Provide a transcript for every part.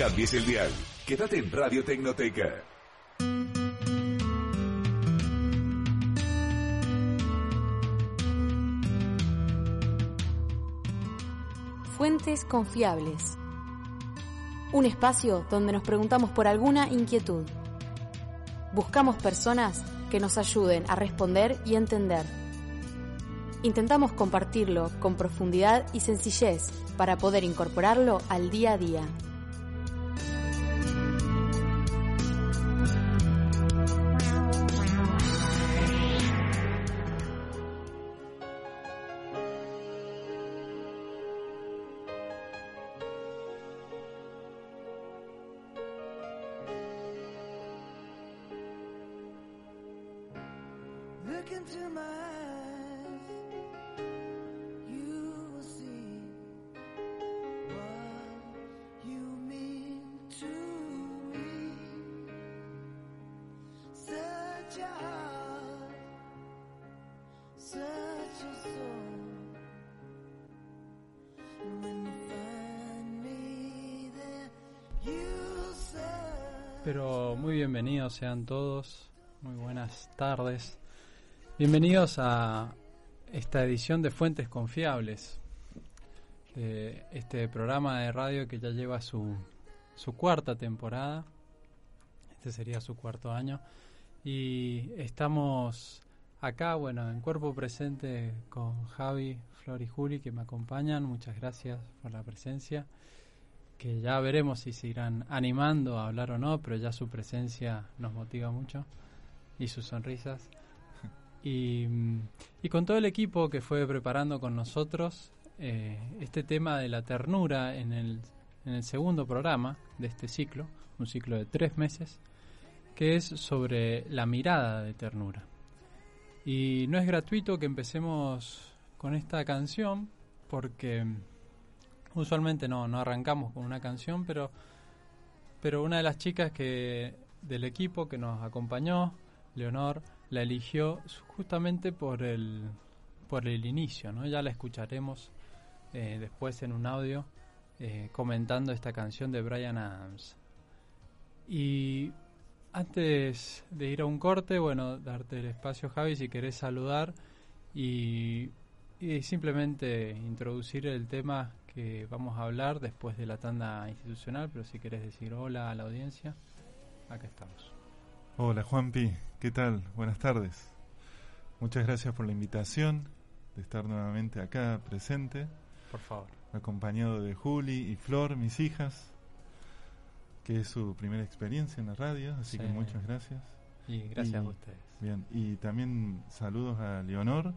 cambies el dial. Quédate en Radio Tecnoteca. Fuentes confiables. Un espacio donde nos preguntamos por alguna inquietud. Buscamos personas que nos ayuden a responder y entender. Intentamos compartirlo con profundidad y sencillez para poder incorporarlo al día a día. Sean todos, muy buenas tardes. Bienvenidos a esta edición de Fuentes Confiables, de este programa de radio que ya lleva su, su cuarta temporada. Este sería su cuarto año. Y estamos acá, bueno, en cuerpo presente con Javi, Flor y Juli que me acompañan. Muchas gracias por la presencia que ya veremos si se irán animando a hablar o no, pero ya su presencia nos motiva mucho y sus sonrisas. Y, y con todo el equipo que fue preparando con nosotros eh, este tema de la ternura en el, en el segundo programa de este ciclo, un ciclo de tres meses, que es sobre la mirada de ternura. Y no es gratuito que empecemos con esta canción porque usualmente no, no arrancamos con una canción, pero, pero una de las chicas que del equipo que nos acompañó, Leonor, la eligió justamente por el, por el inicio, ¿no? Ya la escucharemos eh, después en un audio eh, comentando esta canción de Brian Adams. Y antes de ir a un corte, bueno, darte el espacio, Javi, si querés saludar y, y simplemente introducir el tema que vamos a hablar después de la tanda institucional, pero si querés decir hola a la audiencia, acá estamos. Hola Juanpi, ¿qué tal? Buenas tardes. Muchas gracias por la invitación de estar nuevamente acá presente. Por favor. Acompañado de Juli y Flor, mis hijas, que es su primera experiencia en la radio, así que muchas gracias. Y gracias a ustedes. Bien, y también saludos a Leonor,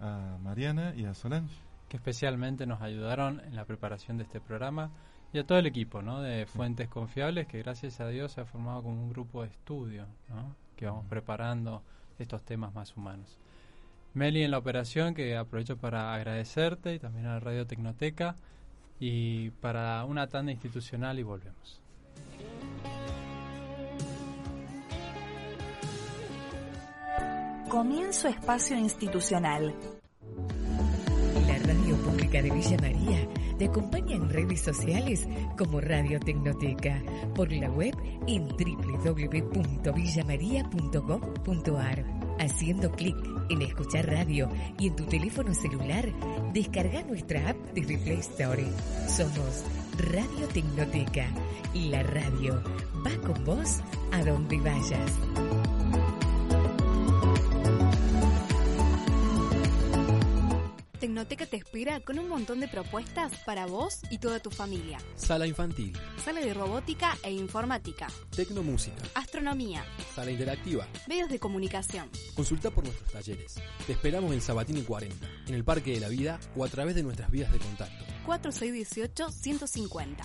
a Mariana y a Solange que especialmente nos ayudaron en la preparación de este programa y a todo el equipo ¿no? de Fuentes Confiables que gracias a Dios se ha formado como un grupo de estudio ¿no? que vamos preparando estos temas más humanos. Meli en la operación que aprovecho para agradecerte y también a la Radio Tecnoteca y para una tanda institucional y volvemos. Comienzo espacio institucional De Villa María te acompaña en redes sociales como Radio Tecnoteca, por la web en www.villamaria.gov.ar. Haciendo clic en escuchar radio y en tu teléfono celular, descarga nuestra app desde Play Store. Somos Radio Tecnoteca y la radio va con vos a donde vayas. Tecnoteca te espera con un montón de propuestas para vos y toda tu familia. Sala infantil. Sala de robótica e informática. Tecnomúsica. Astronomía. Sala interactiva. Medios de comunicación. Consulta por nuestros talleres. Te esperamos en Sabatini 40, en el Parque de la Vida o a través de nuestras vías de contacto. 4618-150.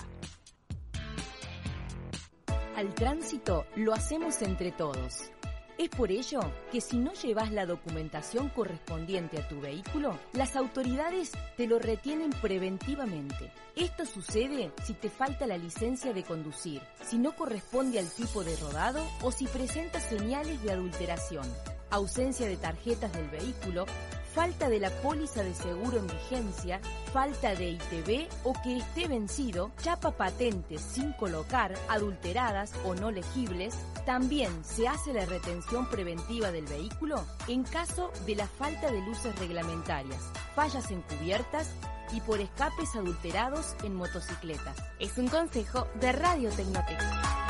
Al tránsito lo hacemos entre todos. Es por ello que si no llevas la documentación correspondiente a tu vehículo, las autoridades te lo retienen preventivamente. Esto sucede si te falta la licencia de conducir, si no corresponde al tipo de rodado o si presenta señales de adulteración, ausencia de tarjetas del vehículo, falta de la póliza de seguro en vigencia, falta de ITV o que esté vencido, chapa patentes sin colocar, adulteradas o no legibles, también se hace la retención preventiva del vehículo en caso de la falta de luces reglamentarias, fallas encubiertas y por escapes adulterados en motocicletas. Es un consejo de Radio Tecnoteca.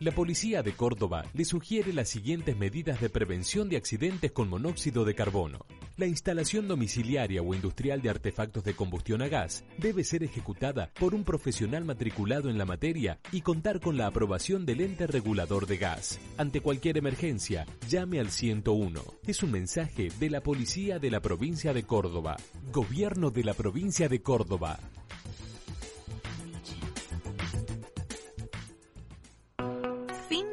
La policía de Córdoba le sugiere las siguientes medidas de prevención de accidentes con monóxido de carbono. La instalación domiciliaria o industrial de artefactos de combustión a gas debe ser ejecutada por un profesional matriculado en la materia y contar con la aprobación del ente regulador de gas. Ante cualquier emergencia, llame al 101. Es un mensaje de la Policía de la Provincia de Córdoba. Gobierno de la Provincia de Córdoba.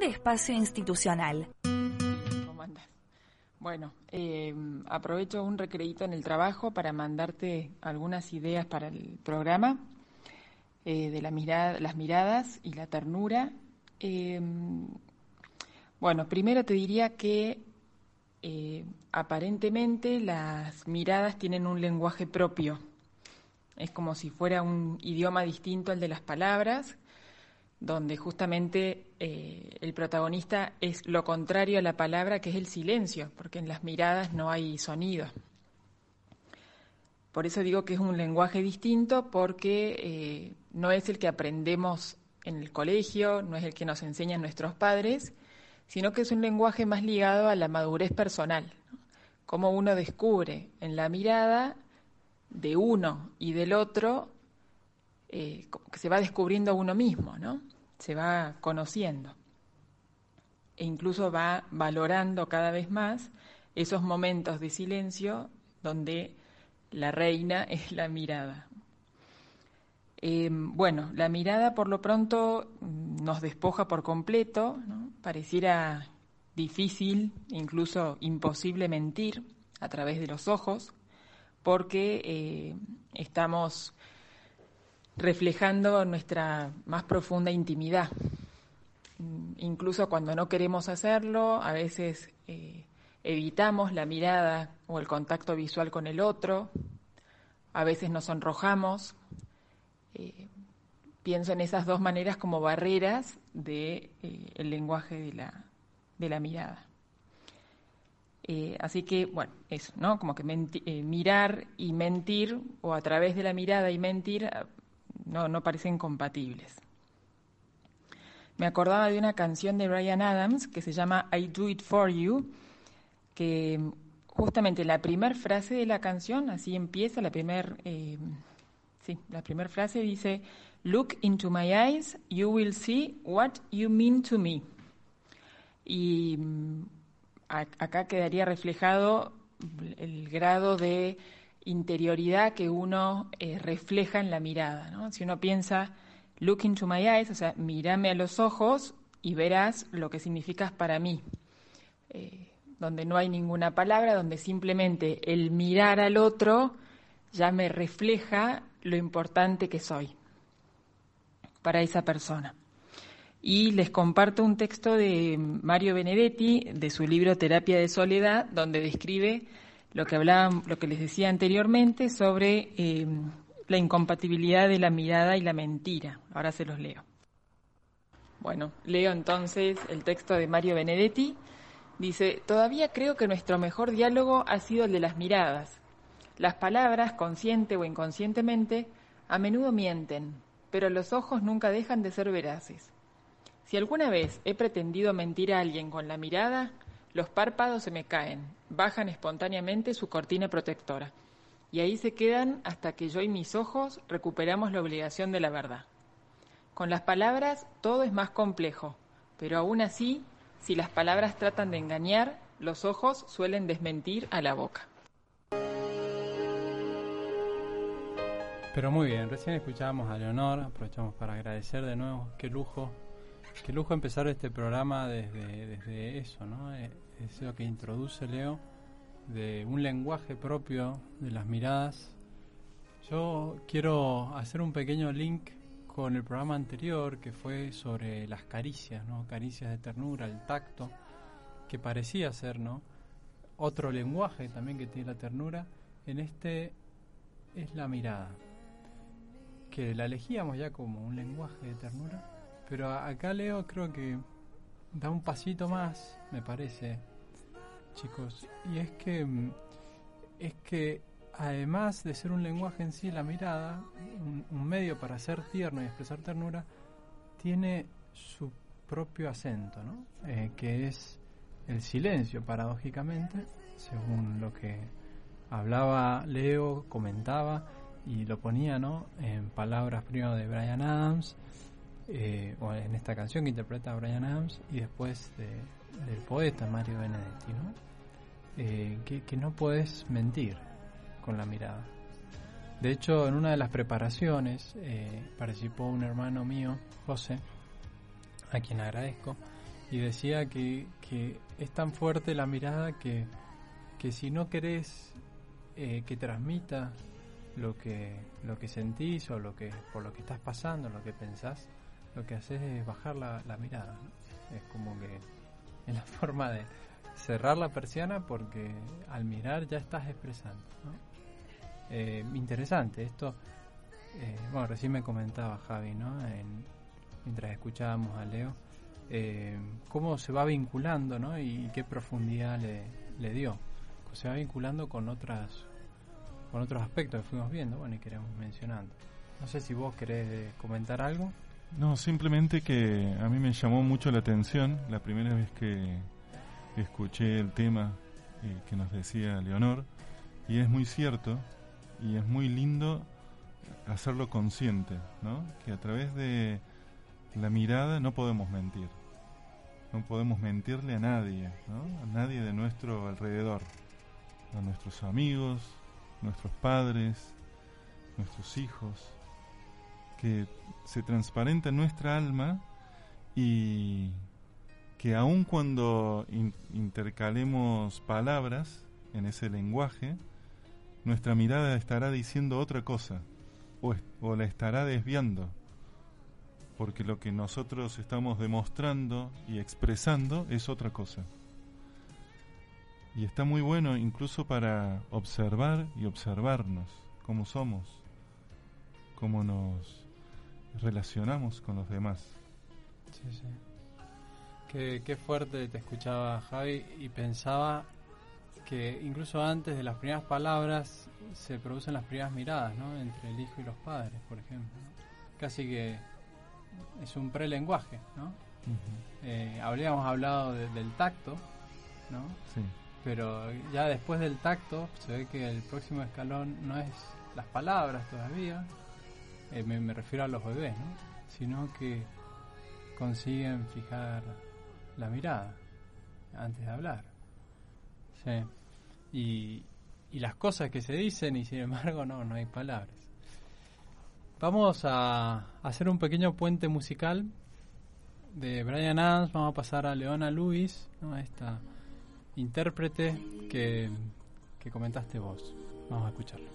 Espacio institucional. ¿Cómo andas? Bueno, eh, aprovecho un recreito en el trabajo para mandarte algunas ideas para el programa eh, de la mirada, las miradas y la ternura. Eh, bueno, primero te diría que aparentemente las miradas tienen un lenguaje propio. Es como si fuera un idioma distinto al de las palabras, donde justamente eh, el protagonista es lo contrario a la palabra, que es el silencio, porque en las miradas no hay sonido. Por eso digo que es un lenguaje distinto, porque eh, no es el que aprendemos en el colegio, no es el que nos enseñan nuestros padres, sino que es un lenguaje más ligado a la madurez personal. Cómo uno descubre en la mirada de uno y del otro, eh, que se va descubriendo uno mismo, ¿no? Se va conociendo. E incluso va valorando cada vez más esos momentos de silencio donde la reina es la mirada. Eh, bueno, la mirada por lo pronto nos despoja por completo, pareciera difícil, incluso imposible mentir a través de los ojos, porque eh, estamos reflejando nuestra más profunda intimidad. Incluso cuando no queremos hacerlo, a veces eh, evitamos la mirada o el contacto visual con el otro, a veces nos sonrojamos. Eh, pienso en esas dos maneras como barreras del de, eh, lenguaje de la, de la mirada. Así que, bueno, eso, ¿no? Como que mirar y mentir, o a través de la mirada y mentir, no, no parecen compatibles. Me acordaba de una canción de Brian Adams que se llama I Do It For You, que justamente la primera frase de la canción, así empieza, la primera eh, sí, la primera frase dice, Look into my eyes, you will see what you mean to me. Y acá quedaría reflejado el grado de interioridad que uno eh, refleja en la mirada. Si uno piensa, look into my eyes, o sea, mírame a los ojos y verás lo que significas para mí. Eh, donde no hay ninguna palabra, donde simplemente el mirar al otro ya me refleja lo importante que soy para esa persona. Y les comparto un texto de Mario Benedetti, de su libro Terapia de Soledad, donde describe lo que hablaba, lo que les decía anteriormente sobre eh, la incompatibilidad de la mirada y la mentira. Ahora se los leo. Bueno, leo entonces el texto de Mario Benedetti. Dice, todavía creo que nuestro mejor diálogo ha sido el de las miradas. Las palabras, consciente o inconscientemente, a menudo mienten, pero los ojos nunca dejan de ser veraces. Si alguna vez he pretendido mentir a alguien con la mirada, los párpados se me caen, bajan espontáneamente su cortina protectora, y ahí se quedan hasta que yo y mis ojos recuperamos la obligación de la verdad. Con las palabras todo es más complejo, pero aún así, si las palabras tratan de engañar, los ojos suelen desmentir a la boca. Pero muy bien, recién escuchábamos a Leonor, aprovechamos para agradecer de nuevo, qué lujo, qué lujo empezar este programa desde, desde eso, ¿no? Es lo que introduce Leo, de un lenguaje propio de las miradas. Yo quiero hacer un pequeño link con el programa anterior que fue sobre las caricias, ¿no? Caricias de ternura, el tacto, que parecía ser, ¿no? Otro lenguaje también que tiene la ternura, en este es la mirada, que la elegíamos ya como un lenguaje de ternura, pero acá Leo creo que da un pasito más, me parece, chicos, y es que es que además de ser un lenguaje en sí, la mirada, un, medio para ser tierno y expresar ternura, tiene su propio acento, ¿no? Eh, que es el silencio, paradójicamente, según lo que hablaba Leo, comentaba y lo ponía ¿no? en palabras primero de Brian Adams, eh, o en esta canción que interpreta Brian Adams, y después del poeta Mario Benedetti, ¿no? Eh, que, que no puedes mentir, con la mirada. De hecho, en una de las preparaciones eh, participó un hermano mío, José, a quien agradezco, y decía que, que es tan fuerte la mirada que, que si no querés que transmita lo que, lo que sentís o lo que, por lo que estás pasando, lo que pensás, lo que haces es bajar la, mirada. Es como que es la forma de cerrar la persiana porque al mirar ya estás expresando. ¿no? Eh, interesante esto. Eh, bueno, recién me comentaba Javi, ¿no? mientras escuchábamos a Leo, eh, cómo se va vinculando, ¿no? Y, qué profundidad le, le, dio. Se va vinculando con otras, con otros aspectos que fuimos viendo, bueno, y queremos mencionando. No sé si vos querés comentar algo. No, simplemente que a mí me llamó mucho la atención la primera vez que escuché el tema que nos decía Leonor, y es muy cierto, y es muy lindo hacerlo consciente, ¿no? Que a través de la mirada no podemos mentir. No podemos mentirle a nadie, ¿no? A nadie de nuestro alrededor. A nuestros amigos, nuestros padres, nuestros hijos. Que se transparenta en nuestra alma y que aun cuando intercalemos palabras en ese lenguaje, nuestra mirada estará diciendo otra cosa o, la estará desviando, porque lo que nosotros estamos demostrando y expresando es otra cosa. Y está muy bueno incluso para observar y observarnos, cómo somos, cómo nos relacionamos con los demás. Sí, sí. Qué, qué fuerte te escuchaba Javi y pensaba que incluso antes de las primeras palabras se producen las primeras miradas, ¿no? Entre el hijo y los padres, por ejemplo. Casi que es un prelenguaje, ¿no? Eh, habríamos hablado del tacto, ¿no? Sí. Pero ya después del tacto se ve que el próximo escalón no es las palabras todavía, eh, me, refiero a los bebés, ¿no? Sino que consiguen fijar la mirada antes de hablar. Sí. Y, y las cosas que se dicen y sin embargo no, no hay palabras. Vamos a hacer un pequeño puente musical de Brian Adams, vamos a pasar a Leona Lewis, ¿no? esta intérprete que, que comentaste vos. Vamos a escucharlo.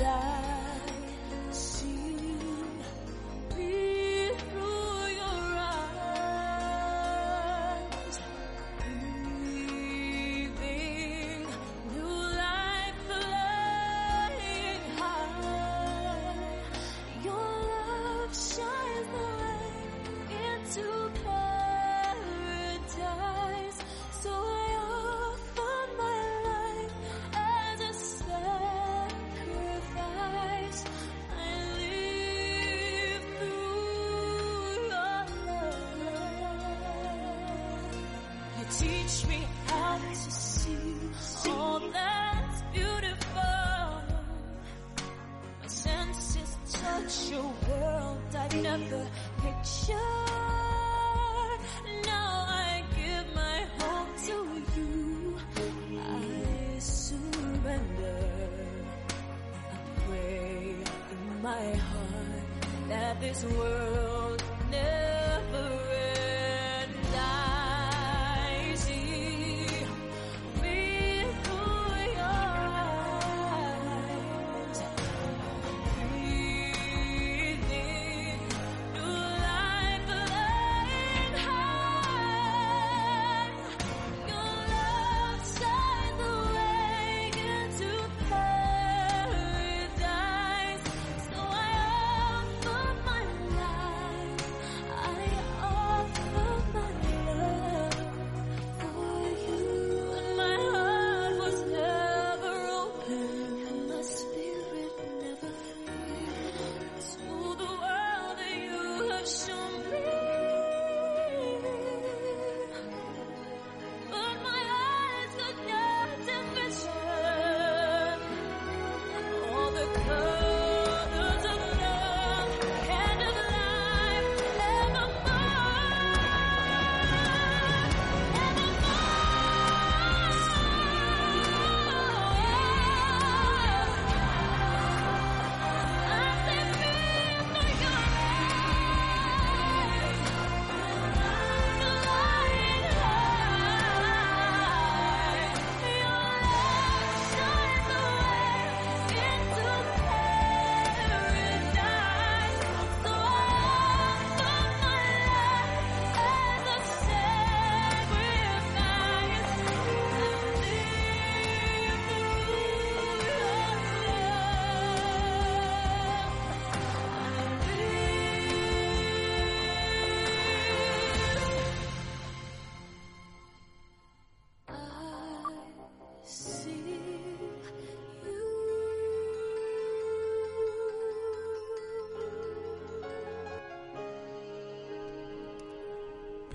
I this world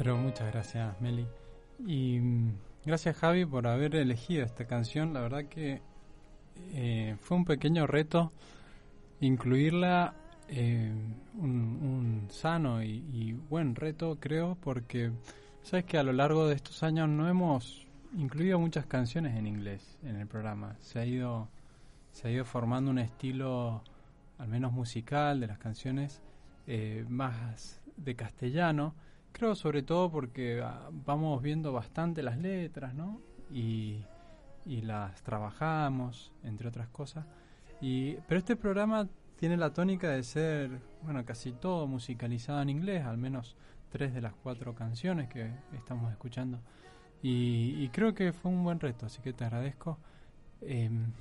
Pero muchas gracias, Meli. Y mm, gracias, Javi, por haber elegido esta canción. La verdad que eh, fue un pequeño reto incluirla, eh, un, sano y, y buen reto, creo, porque sabes que a lo largo de estos años no hemos incluido muchas canciones en inglés en el programa. Se ha ido, se ha ido formando un estilo, al menos musical, de las canciones eh, más de castellano. Creo sobre todo porque ah, vamos viendo bastante las letras, ¿no? Y, y las trabajamos, entre otras cosas. Y, pero este programa tiene la tónica de ser, bueno, casi todo musicalizado en inglés, al menos tres de las cuatro canciones que estamos escuchando. Y, y creo que fue un buen reto, así que te agradezco. Em,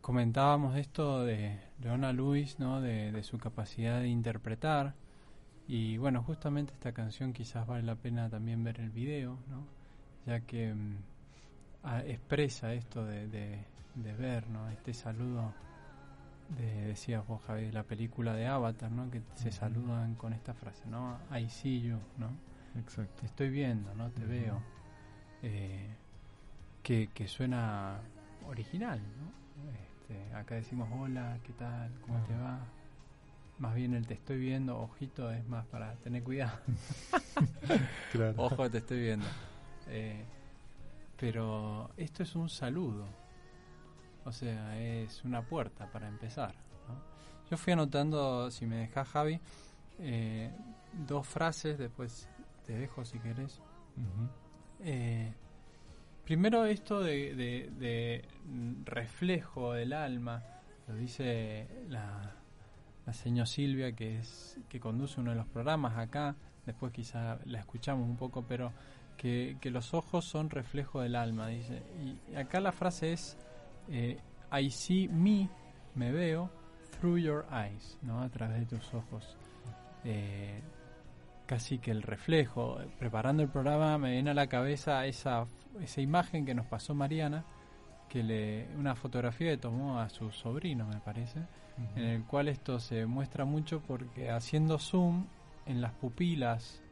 comentábamos esto de Leona Lewis, ¿no? De su capacidad de interpretar. Y bueno, justamente esta canción quizás vale la pena también ver el video, ¿no? Ya que mm, expresa esto de, de, de ver, ¿no? Este saludo de, decías vos, Javi, de la película de Avatar, ¿no? Que se saludan con esta frase, ¿no? I see you, ¿no? Exacto. Te estoy viendo, ¿no? Te veo. Eh, que, que suena original, ¿no? Este, acá decimos hola, ¿qué tal? ¿Cómo te va? Más bien el te estoy viendo, ojito, es más para tener cuidado. Claro. Ojo, te estoy viendo. Eh, pero esto es un saludo. O sea, es una puerta para empezar. ¿no? Yo fui anotando, si me dejas Javi, eh, dos frases, después te dejo si querés. Eh, primero esto de, de- de reflejo del alma, lo dice la, la señora Silvia que es que conduce uno de los programas acá, después quizá la escuchamos un poco, pero que, los ojos son reflejo del alma, dice. Y acá la frase es eh, I see me, me veo, through your eyes, ¿no? A través de tus ojos. Eh, casi que el reflejo. Preparando el programa me viene a la cabeza esa, esa imagen que nos pasó Mariana, que le una fotografía que tomó a su sobrino, me parece, en el cual esto se muestra mucho porque haciendo zoom en las pupilas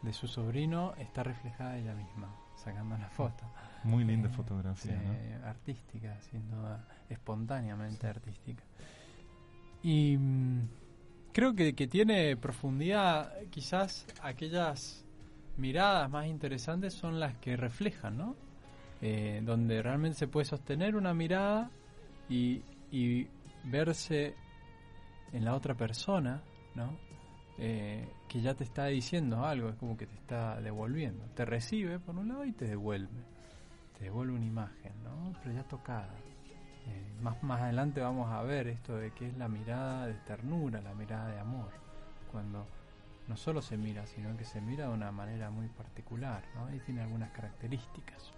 de su sobrino está reflejada ella misma, sacando la foto. Muy linda Sí, fotografía, ¿no? Artística, sin duda, espontáneamente artística. Y mm, creo que, que tiene profundidad, quizás aquellas miradas más interesantes son las que reflejan, ¿no? Eh, donde realmente se puede sostener una mirada y, y verse en la otra persona, ¿no? Eh, que ya te está diciendo algo, es como que te está devolviendo. Te recibe por un lado y te devuelve. Te devuelve una imagen, ¿no? Pero ya tocada. Eh, más, más adelante vamos a ver esto de que es la mirada de ternura, la mirada de amor. Cuando no solo se mira, sino que se mira de una manera muy particular, ¿no? Y tiene algunas características.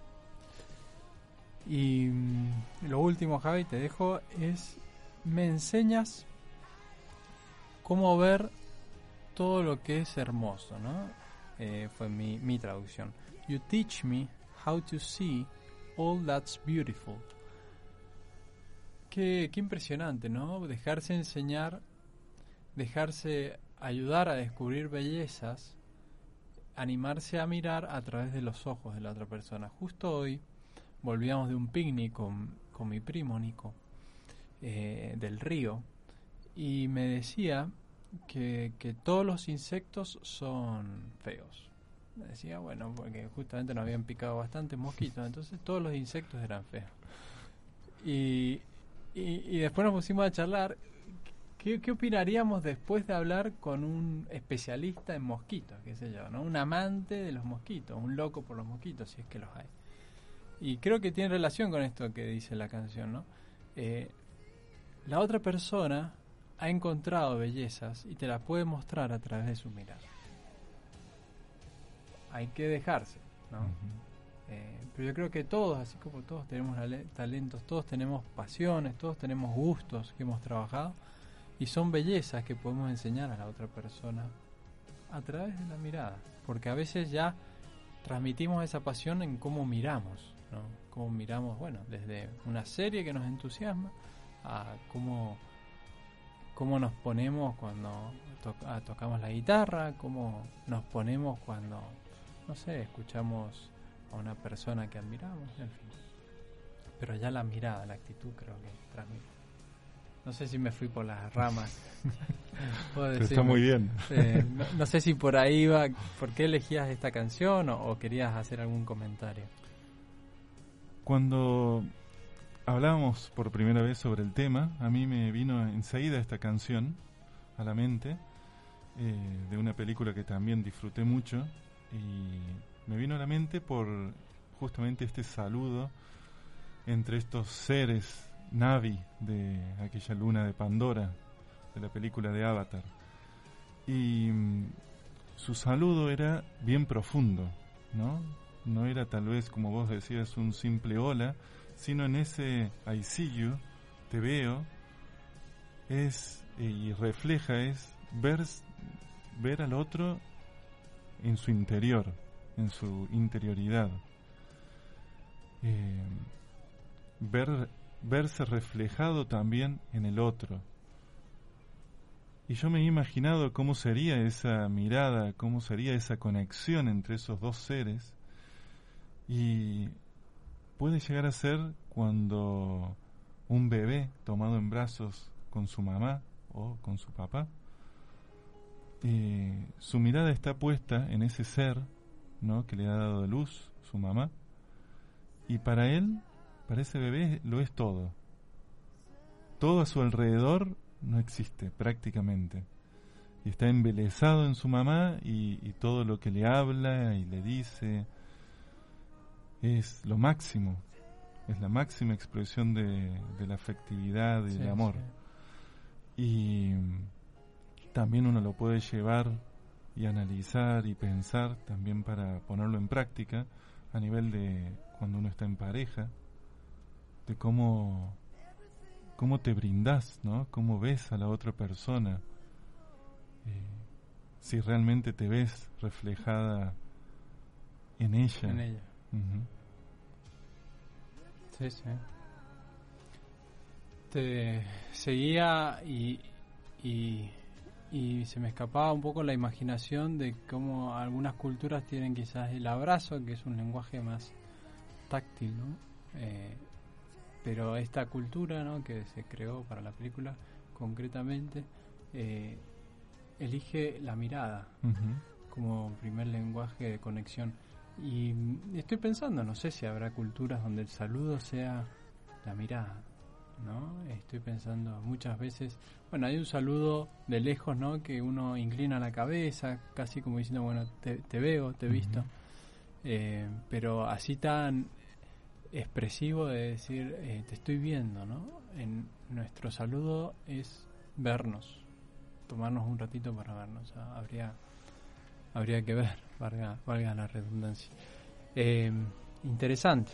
Y mm, lo último, Javi, te dejo, es me enseñas cómo ver todo lo que es hermoso, ¿no? Eh, fue mi, mi traducción. You teach me how to see all that's beautiful. Qué, qué impresionante, ¿no? Dejarse enseñar, dejarse ayudar a descubrir bellezas, animarse a mirar a través de los ojos de la otra persona. Justo hoy volvíamos de un picnic con, con mi primo Nico eh, del río y me decía que, que todos los insectos son feos. Me decía, bueno, porque justamente nos habían picado bastantes mosquitos, entonces todos los insectos eran feos. Y, y, y después nos pusimos a charlar. ¿Qué, ¿Qué opinaríamos después de hablar con un especialista en mosquitos, qué sé yo, ¿no? Un amante de los mosquitos, un loco por los mosquitos, si es que los hay. Y creo que tiene relación con esto que dice la canción, ¿no? Eh, la otra persona ha encontrado bellezas y te las puede mostrar a través de su mirada. Hay que dejarse, ¿no? Eh, pero yo creo que todos, así como todos tenemos ale- talentos, todos tenemos pasiones, todos tenemos gustos que hemos trabajado y son bellezas que podemos enseñar a la otra persona a través de la mirada. Porque a veces ya transmitimos esa pasión en cómo miramos, Cómo miramos, bueno, desde una serie que nos entusiasma a cómo, cómo nos ponemos cuando to- ah, tocamos la guitarra, cómo nos ponemos cuando, no sé, escuchamos a una persona que admiramos, en fin. Pero ya la mirada, la actitud creo que transmite. No sé si me fui por las ramas. Puedo Está decirme. muy bien. Eh, no, no sé si por ahí va, ¿por qué elegías esta canción o, o querías hacer algún comentario? Cuando hablábamos por primera vez sobre el tema, a mí me vino enseguida esta canción a la mente eh, de una película que también disfruté mucho y me vino a la mente por justamente este saludo entre estos seres Navi de aquella luna de Pandora de la película de Avatar y mm, su saludo era bien profundo, ¿no? No era tal vez, como vos decías, un simple hola, sino en ese I see te veo, es eh, y refleja es ver, ver al otro en su interior, en su interioridad. Eh, ver, verse reflejado también en el otro. Y yo me he imaginado cómo sería esa mirada, cómo sería esa conexión entre esos dos seres. Y puede llegar a ser cuando un bebé tomado en brazos con su mamá o con su papá, eh, su mirada está puesta en ese ser ¿no? que le ha dado de luz su mamá, y para él, para ese bebé, lo es todo. Todo a su alrededor no existe prácticamente. Y está embelesado en su mamá y, y todo lo que le habla y le dice es lo máximo. Es la máxima expresión de, de la afectividad y Sí, amor. Y también uno lo puede llevar y analizar y pensar también para ponerlo en práctica a nivel de cuando uno está en pareja, de cómo, cómo te brindas, ¿no? Cómo ves a la otra persona. eh, si realmente te ves reflejada en ella. En ella. Sí, sí. Te seguía y, y, y se me escapaba un poco la imaginación de cómo algunas culturas tienen quizás el abrazo, que es un lenguaje más táctil, ¿no? Eh, pero esta cultura, ¿no? Que se creó para la película concretamente, eh, elige la mirada como primer lenguaje de conexión. Y estoy pensando, no sé si habrá culturas donde el saludo sea la mirada, ¿no? Estoy pensando muchas veces, bueno, hay un saludo de lejos, ¿no? Que uno inclina la cabeza, casi como diciendo, bueno, te, te veo, te he visto. Eh, pero así tan expresivo de decir, eh, te estoy viendo, ¿no? En nuestro saludo es vernos, tomarnos un ratito para vernos. Habría, habría que ver, valga, valga la redundancia. Eh, interesante,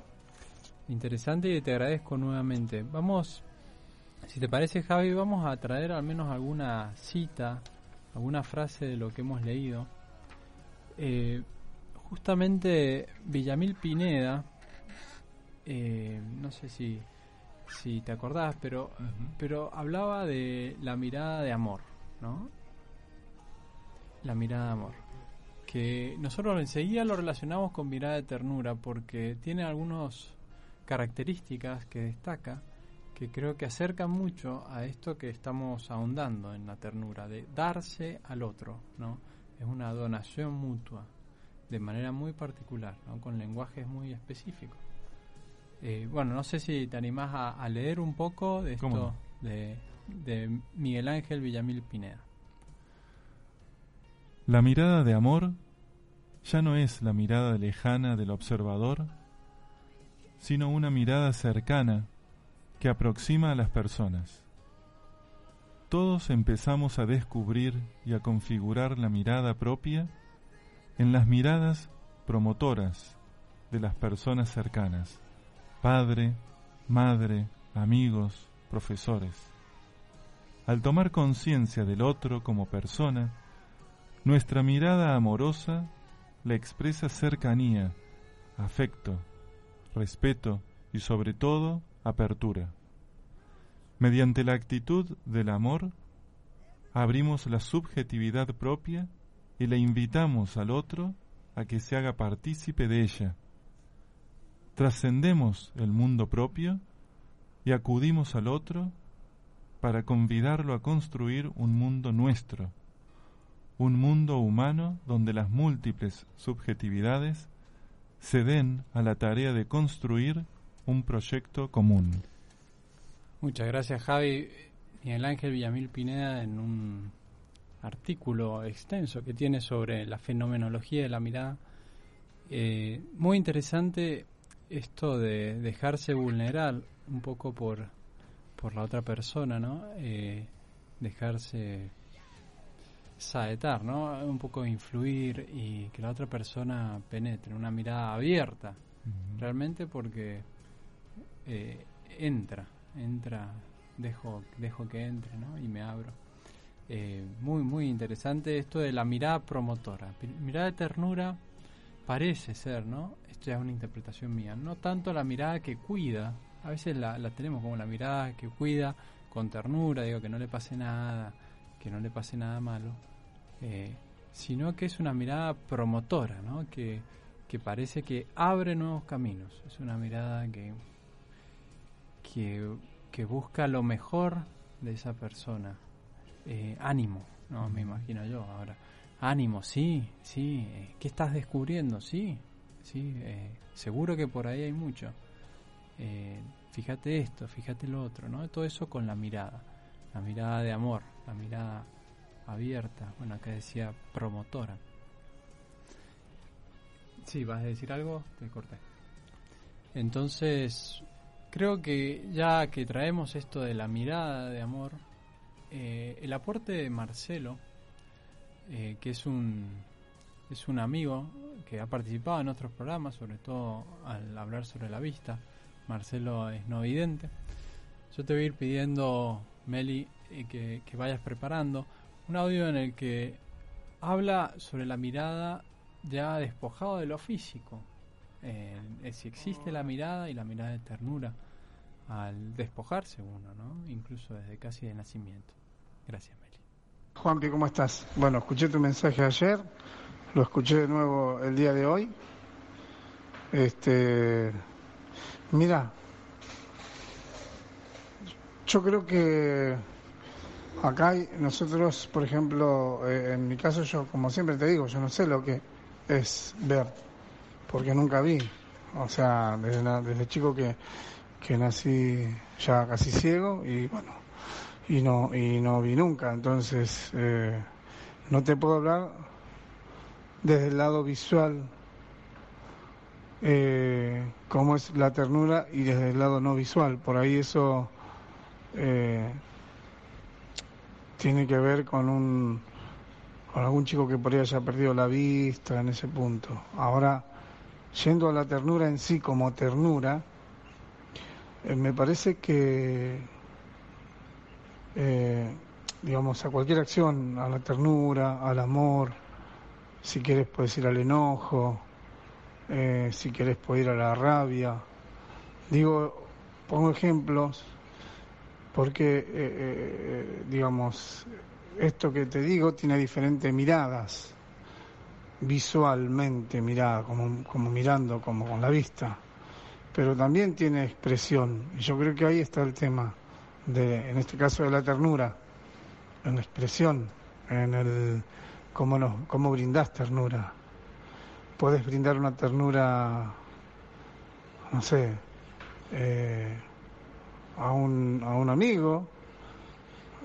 interesante y te agradezco nuevamente. Vamos, si te parece Javi, vamos a traer al menos alguna cita, alguna frase de lo que hemos leído. Eh, justamente Villamil Pineda, eh, no sé si, si te acordás, pero, pero hablaba de la mirada de amor, ¿no? La mirada de amor. Que nosotros enseguida lo relacionamos con mirada de ternura porque tiene algunas características que destaca que creo que acercan mucho a esto que estamos ahondando en la ternura, de darse al otro, ¿no? Es una donación mutua, de manera muy particular, ¿no? Con lenguajes muy específicos. Eh, bueno, no sé si te animás a, a leer un poco de ¿Cómo esto no? de, de Miguel Ángel Villamil Pineda. La mirada de amor ya no es la mirada lejana del observador, sino una mirada cercana que aproxima a las personas. Todos empezamos a descubrir y a configurar la mirada propia en las miradas promotoras de las personas cercanas, padre, madre, amigos, profesores. Al tomar conciencia del otro como persona, nuestra mirada amorosa le expresa cercanía, afecto, respeto y sobre todo apertura. Mediante la actitud del amor, abrimos la subjetividad propia y le invitamos al otro a que se haga partícipe de ella. Trascendemos el mundo propio y acudimos al otro para convidarlo a construir un mundo nuestro, un mundo humano donde las múltiples subjetividades se den a la tarea de construir un proyecto común. Muchas gracias Javi. Miguel Ángel Villamil Pineda en un artículo extenso que tiene sobre la fenomenología de la mirada. Eh, muy interesante esto de dejarse vulnerar un poco por, por la otra persona, ¿no? Eh, dejarse saetar, ¿no? Un poco influir y que la otra persona penetre, una mirada abierta, realmente porque eh, entra, entra, dejo, dejo que entre, ¿no? Y me abro. Eh, muy, muy interesante esto de la mirada promotora. Mirada de ternura parece ser, ¿no? Esto ya es una interpretación mía. No tanto la mirada que cuida, a veces la, la tenemos como la mirada que cuida con ternura, digo que no le pase nada, que no le pase nada malo, eh, sino que es una mirada promotora, ¿no? Que, que parece que abre nuevos caminos. Es una mirada que, que, que busca lo mejor de esa persona. Eh, ánimo, ¿no? Me imagino yo ahora. Ánimo, sí, sí. eh, ¿Qué estás descubriendo? Sí, sí. eh, seguro que por ahí hay mucho. Eh, fíjate esto, fíjate lo otro, ¿no? Todo eso con la mirada. La mirada de amor, la mirada abierta. Bueno, acá decía promotora. Sí, ¿vas a decir algo? Te corté. Entonces, creo que ya que traemos esto de la mirada de amor, eh, el aporte de Marcelo, eh, que es un, es un amigo que ha participado en otros programas, sobre todo al hablar sobre la vista. Marcelo es no vidente. Yo te voy a ir pidiendo, Meli, eh, que, que vayas preparando un audio en el que habla sobre la mirada ya despojado de lo físico. Eh, si existe la mirada y la mirada de ternura al despojarse uno, ¿no? Incluso desde casi de nacimiento. Gracias, Meli. Juanpi, ¿cómo estás? Bueno, escuché tu mensaje ayer, lo escuché de nuevo el día de hoy. Este, mira, yo creo que Acá nosotros, por ejemplo, eh, en mi caso yo, como siempre te digo, yo no sé lo que es ver, porque nunca vi. O sea, desde chico que, que nací ya casi ciego y bueno, y no, y no vi nunca. Entonces, eh, no te puedo hablar desde el lado visual eh, cómo es la ternura y desde el lado no visual. Por ahí eso eh, tiene que ver con un con algún chico que por ahí haya perdido la vista en ese punto. Ahora, yendo a la ternura en sí como ternura, eh, me parece que, eh, digamos, a cualquier acción, a la ternura, al amor, si quieres puedes ir al enojo, eh, si querés puedes ir a la rabia. Digo, pongo ejemplos porque, eh, eh, digamos, esto que te digo tiene diferentes miradas, visualmente mirada, como, como mirando, como con la vista, pero también tiene expresión. Y yo creo que ahí está el tema, de, en este caso de la ternura, en la expresión, en el cómo, nos, cómo brindás ternura. Puedes brindar una ternura, no sé, eh, a, un, a un amigo,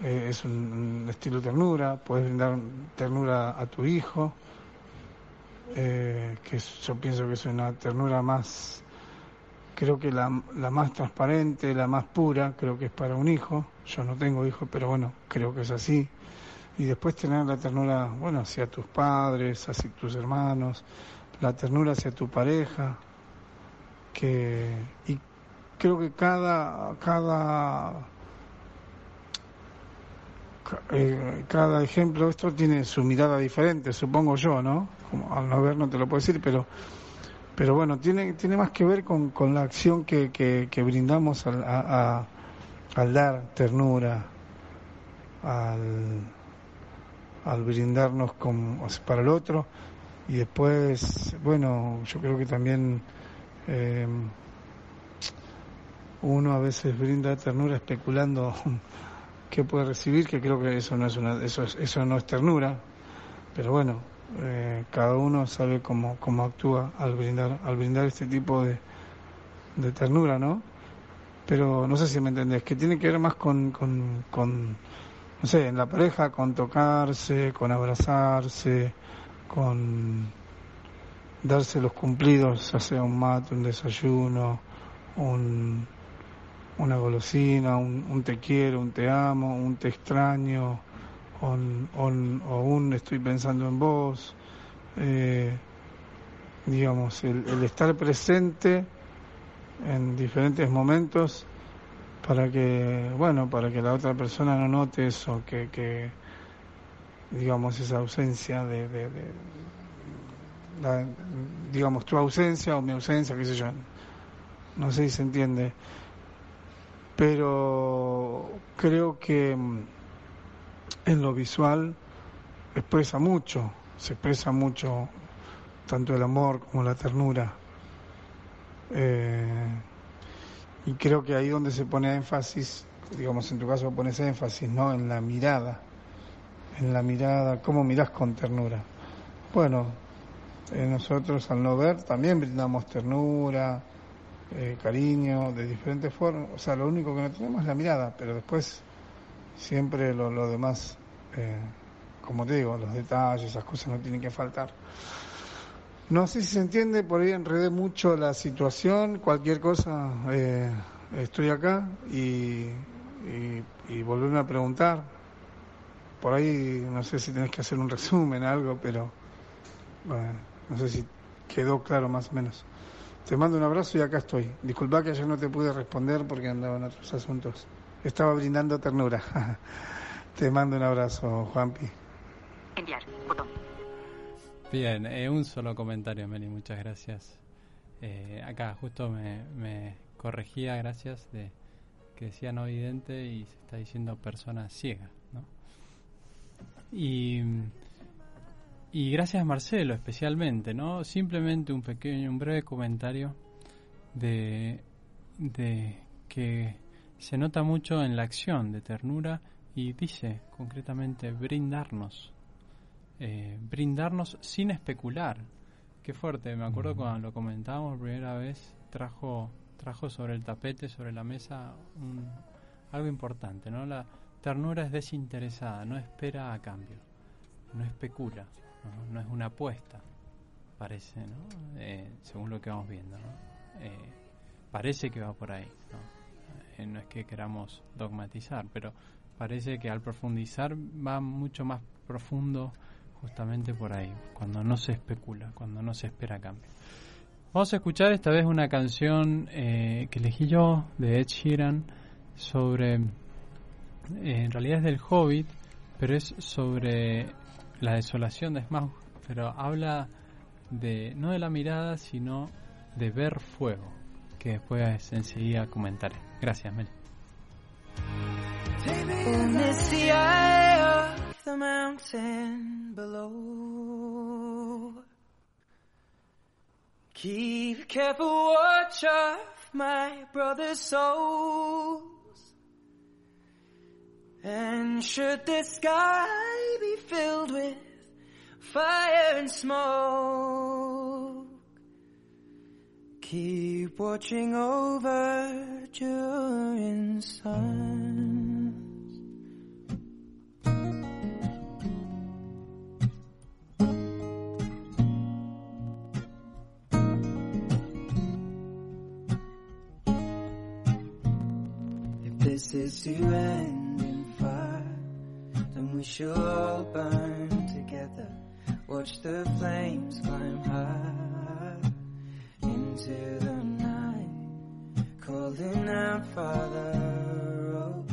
eh, es un, estilo ternura, puedes brindar ternura a tu hijo, eh, que yo pienso que es una ternura más, creo que la, la más transparente, la más pura, creo que es para un hijo, yo no tengo hijos, pero bueno, creo que es así. Y después tener la ternura, bueno, hacia tus padres, hacia tus hermanos, la ternura hacia tu pareja, que, y creo que cada, cada ca- eh, cada ejemplo esto tiene su mirada diferente, supongo yo, ¿no? Como al no ver no te lo puedo decir, pero pero bueno, tiene tiene más que ver con, con la acción que, que, que brindamos al, a- al dar ternura, al, al brindarnos con, para el otro y después, bueno, yo creo que también eh, uno a veces brinda ternura especulando qué puede recibir, que creo que eso no es una, eso es- eso no es ternura, pero bueno, eh, cada uno sabe cómo, cómo actúa al brindar, al brindar este tipo de, de ternura, ¿no? Pero no sé si me entendés, que tiene que ver más con, con, con, no sé, en la pareja, con tocarse, con abrazarse, con darse los cumplidos, ya sea un mate, un desayuno, un, una golosina, un, un te quiero, un te amo, un te extraño, o un estoy pensando en vos, eh, digamos, el, el estar presente en diferentes momentos para que, bueno, para que la otra persona no note eso, que, que digamos, esa ausencia de, de- de- la- digamos, tu ausencia o mi ausencia, qué sé yo, no sé si se entiende, pero creo que mm, en lo visual expresa mucho, se expresa mucho tanto el amor como la ternura. Eh, y creo que ahí donde se pone énfasis, digamos en tu caso pones énfasis, ¿no? En la mirada, en la mirada, cómo mirás con ternura. Bueno, eh, nosotros al no ver también brindamos ternura, eh, cariño, de diferentes formas. O sea, lo único que no tenemos es la mirada, pero después siempre lo, demás, eh, como te digo, los detalles, esas cosas no tienen que faltar. No sé si se entiende, por ahí enredé mucho la situación, cualquier cosa, eh, estoy acá y, y, y volverme a preguntar. Por ahí no sé si tenés que hacer un resumen, algo, pero bueno, no sé si quedó claro más o menos. Te mando un abrazo y acá estoy. Disculpa que ayer no te pude responder porque andaba en otros asuntos. Estaba brindando ternura. te mando un abrazo, Juanpi. Enviar. Botón. Bien, eh, un solo comentario, Meli, muchas gracias. Eh, acá justo me, me corregía, gracias, de que decía no vidente y se está diciendo persona ciega, ¿no? Y, y gracias Marcelo especialmente, ¿no? Simplemente un pequeño, un breve comentario de, de que se nota mucho en la acción de ternura y dice concretamente brindarnos, eh, brindarnos sin especular. Qué fuerte, me acuerdo cuando lo comentábamos por primera vez, trajo, trajo sobre el tapete, sobre la mesa, un- algo importante, ¿no? La ternura es desinteresada, no espera a cambio, no especula, no, es una apuesta, parece. Eh, según lo que vamos viendo. Eh, parece que va por ahí, ¿no? Eh, no es que queramos dogmatizar, pero parece que al profundizar va mucho más profundo justamente por ahí, cuando no se especula, cuando no se espera cambio. Vamos a escuchar esta vez una canción que elegí yo de Ed Sheeran sobre, en realidad es del Hobbit, pero es sobre la desolación de Smaug, pero habla de no de la mirada, sino de ver fuego, que después enseguida comentaré. Gracias, Mel. In the eye of the mountain below. Keep careful watch of my brother's souls. And should the sky be filled with fire and smoke, keep watching over during sun. If this is to end then we shall all burn together. Watch the flames climb high into the night, calling out, Father, oh,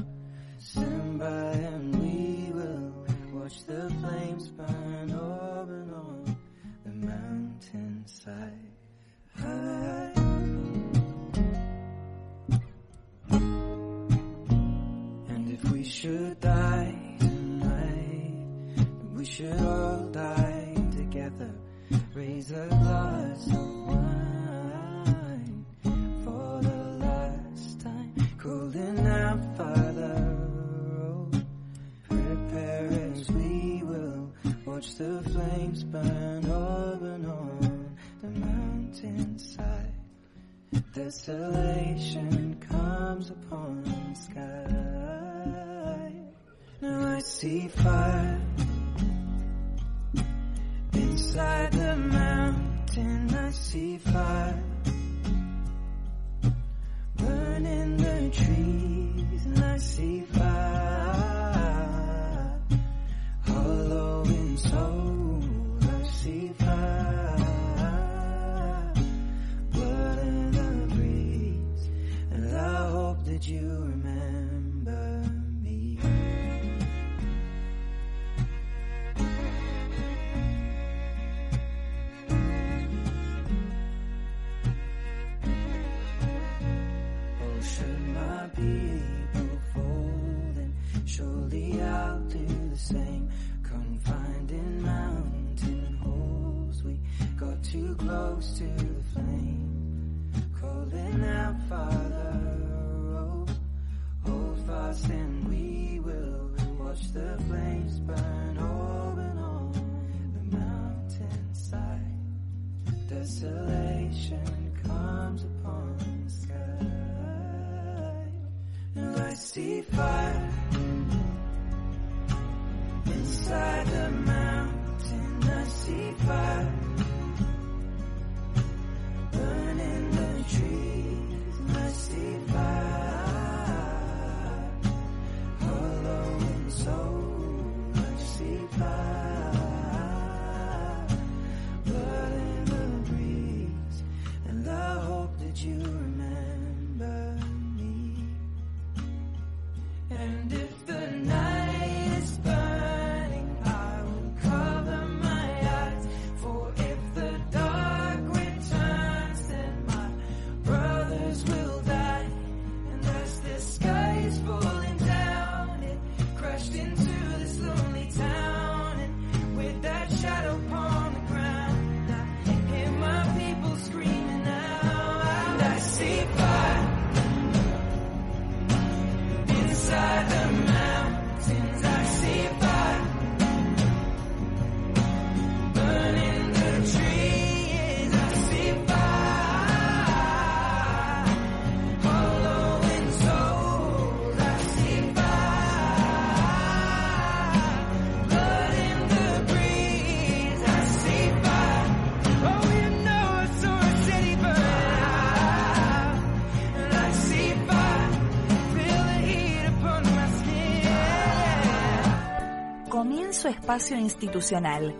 stand by and we will watch the flames burn over and on the mountainside. High. And if we should die we should all die together. Raise a glass of wine for the last time. Calling out, Father, oh, prepare as we will watch the flames burn over and on the mountainside. Desolation comes upon the sky. Now I see fire inside the mountain. I see fire burning the trees, and I see fire hollow in soul. I see fire blood in the breeze, and I hope that you close to espacio institucional.